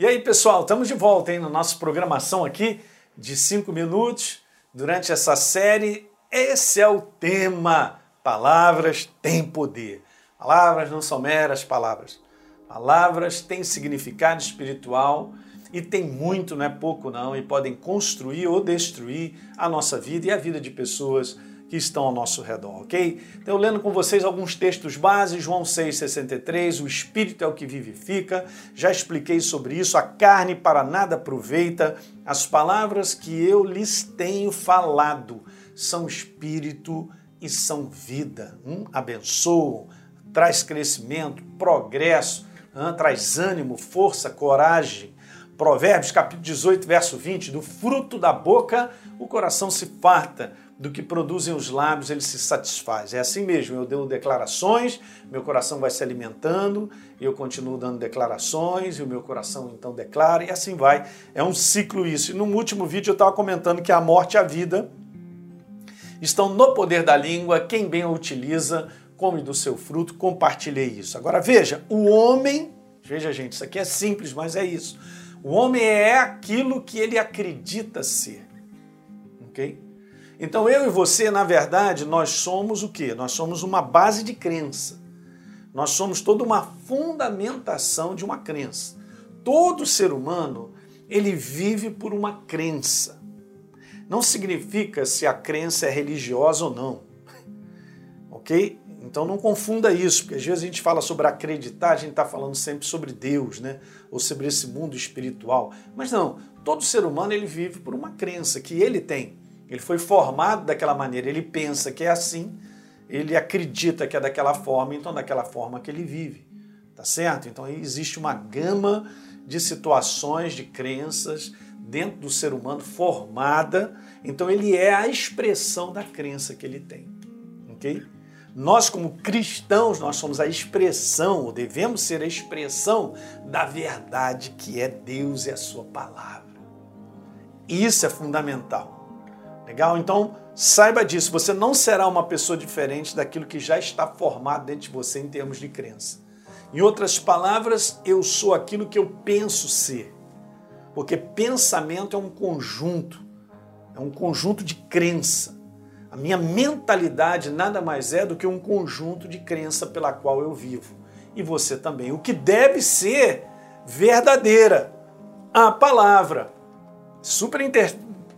E aí, pessoal, estamos de volta hein, na nossa programação aqui de 5 minutos durante essa série. Esse é o tema: Palavras têm poder. Palavras não são meras palavras. Palavras têm significado espiritual e tem muito, não é pouco não, e podem construir ou destruir a nossa vida e a vida de pessoas que estão ao nosso redor, ok? Então, lendo com vocês alguns textos básicos, João 6,63, o Espírito é o que vivifica, já expliquei sobre isso, a carne para nada aproveita, as palavras que eu lhes tenho falado são Espírito e são vida, hum? abençoam, traz crescimento, progresso, traz ânimo, força, coragem, Provérbios capítulo 18, verso 20, do fruto da boca o coração se farta, do que produzem os lábios ele se satisfaz. É assim mesmo, eu dou declarações, meu coração vai se alimentando, eu continuo dando declarações e o meu coração então declara e assim vai. É um ciclo isso. E no último vídeo eu estava comentando que a morte e a vida estão no poder da língua, quem bem a utiliza come do seu fruto, compartilhei isso. Agora veja, o homem, veja gente, isso aqui é simples, mas é isso. O homem é aquilo que ele acredita ser. Ok? Então eu e você, na verdade, nós somos o quê? Nós somos uma base de crença. Nós somos toda uma fundamentação de uma crença. Todo ser humano, ele vive por uma crença. Não significa se a crença é religiosa ou não. Ok? Então não confunda isso, porque às vezes a gente fala sobre acreditar, a gente está falando sempre sobre Deus, né? Ou sobre esse mundo espiritual. Mas não, todo ser humano ele vive por uma crença que ele tem. Ele foi formado daquela maneira, ele pensa que é assim, ele acredita que é daquela forma, então daquela forma que ele vive. Tá certo? Então existe uma gama de situações, de crenças dentro do ser humano formada, então ele é a expressão da crença que ele tem. OK? Nós, como cristãos, nós somos a expressão, ou devemos ser a expressão da verdade que é Deus e a sua palavra. Isso é fundamental. Legal? Então, saiba disso. Você não será uma pessoa diferente daquilo que já está formado dentro de você em termos de crença. Em outras palavras, eu sou aquilo que eu penso ser. Porque pensamento é um conjunto, é um conjunto de crença. A minha mentalidade nada mais é do que um conjunto de crença pela qual eu vivo. E você também. O que deve ser verdadeira. A palavra. Super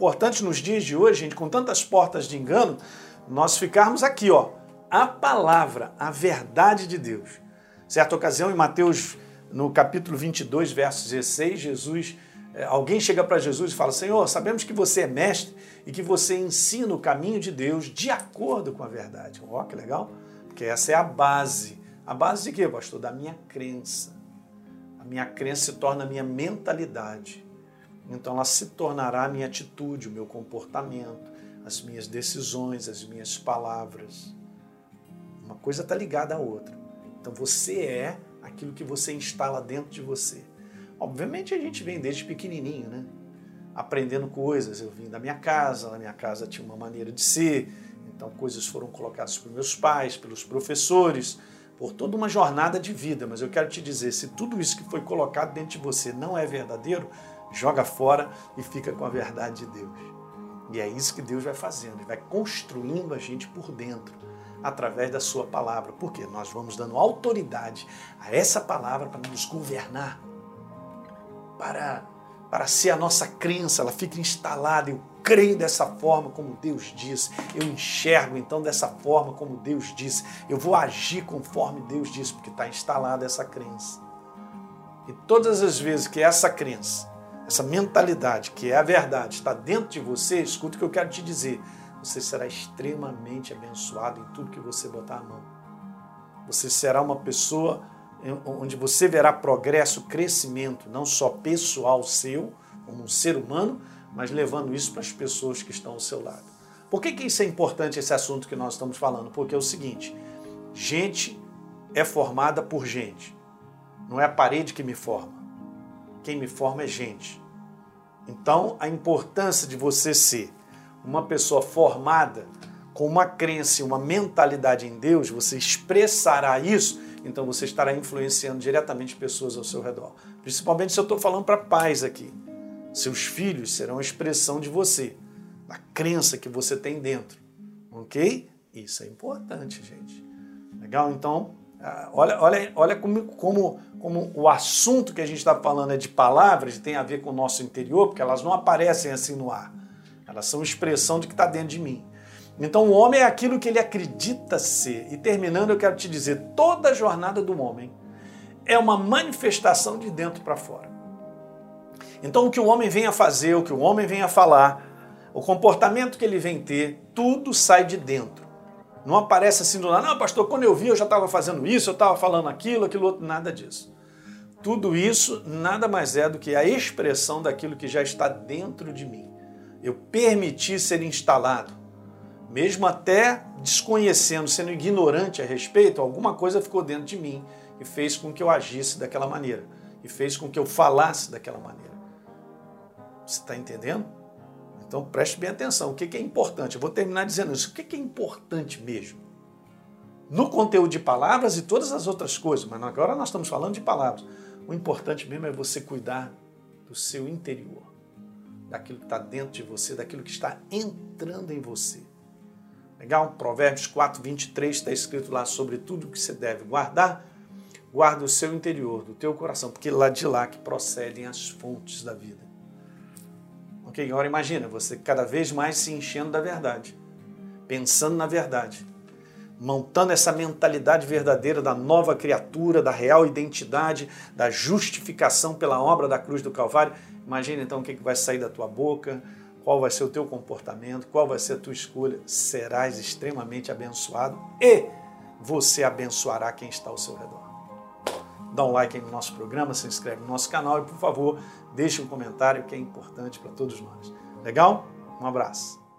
importante nos dias de hoje, gente, com tantas portas de engano, nós ficarmos aqui, ó. A palavra, a verdade de Deus. Certa ocasião, em Mateus, no capítulo 22, verso 16, Jesus é, alguém chega para Jesus e fala: Senhor, sabemos que você é mestre e que você ensina o caminho de Deus de acordo com a verdade. Ó, que legal! Porque essa é a base. A base de quê, pastor? Da minha crença. A minha crença se torna a minha mentalidade. Então ela se tornará a minha atitude, o meu comportamento, as minhas decisões, as minhas palavras. Uma coisa está ligada à outra. Então você é aquilo que você instala dentro de você. Obviamente a gente vem desde pequenininho, né? Aprendendo coisas. Eu vim da minha casa, na minha casa tinha uma maneira de ser, então coisas foram colocadas por meus pais, pelos professores, por toda uma jornada de vida. Mas eu quero te dizer, se tudo isso que foi colocado dentro de você não é verdadeiro, joga fora e fica com a verdade de Deus. E é isso que Deus vai fazendo, Ele vai construindo a gente por dentro, através da Sua palavra. Porque nós vamos dando autoridade a essa palavra para nos governar para, para ser a nossa crença, ela fica instalada. Eu creio dessa forma como Deus diz, eu enxergo então dessa forma como Deus diz, eu vou agir conforme Deus diz, porque está instalada essa crença. E todas as vezes que essa crença, essa mentalidade, que é a verdade, está dentro de você, escuta o que eu quero te dizer. Você será extremamente abençoado em tudo que você botar a mão. Você será uma pessoa onde você verá progresso, crescimento, não só pessoal seu, como um ser humano, mas levando isso para as pessoas que estão ao seu lado. Por que, que isso é importante, esse assunto que nós estamos falando? Porque é o seguinte: gente é formada por gente, não é a parede que me forma. Quem me forma é gente. Então, a importância de você ser uma pessoa formada com uma crença e uma mentalidade em Deus, você expressará isso então você estará influenciando diretamente pessoas ao seu redor. Principalmente se eu estou falando para pais aqui. Seus filhos serão a expressão de você, da crença que você tem dentro. Ok? Isso é importante, gente. Legal? Então, olha, olha, olha como, como, como o assunto que a gente está falando é de palavras, tem a ver com o nosso interior, porque elas não aparecem assim no ar. Elas são expressão de que está dentro de mim. Então o homem é aquilo que ele acredita ser. E terminando, eu quero te dizer: toda a jornada do homem é uma manifestação de dentro para fora. Então o que o homem vem a fazer, o que o homem vem a falar, o comportamento que ele vem ter, tudo sai de dentro. Não aparece assim do lado, não, pastor, quando eu vi eu já estava fazendo isso, eu estava falando aquilo, aquilo outro, nada disso. Tudo isso nada mais é do que a expressão daquilo que já está dentro de mim. Eu permiti ser instalado mesmo até desconhecendo, sendo ignorante a respeito, alguma coisa ficou dentro de mim e fez com que eu agisse daquela maneira, e fez com que eu falasse daquela maneira. Você está entendendo? Então preste bem atenção. O que é importante? Eu vou terminar dizendo isso. O que é importante mesmo? No conteúdo de palavras e todas as outras coisas, mas agora nós estamos falando de palavras. O importante mesmo é você cuidar do seu interior, daquilo que está dentro de você, daquilo que está entrando em você. Legal? Provérbios 4, 23 está escrito lá sobre tudo que você deve guardar. Guarda o seu interior, do teu coração, porque lá de lá que procedem as fontes da vida. Ok? Agora imagina, você cada vez mais se enchendo da verdade, pensando na verdade, montando essa mentalidade verdadeira da nova criatura, da real identidade, da justificação pela obra da cruz do Calvário. Imagina então o que vai sair da tua boca, qual vai ser o teu comportamento, qual vai ser a tua escolha, serás extremamente abençoado e você abençoará quem está ao seu redor. Dá um like aí no nosso programa, se inscreve no nosso canal e, por favor, deixe um comentário que é importante para todos nós. Legal? Um abraço.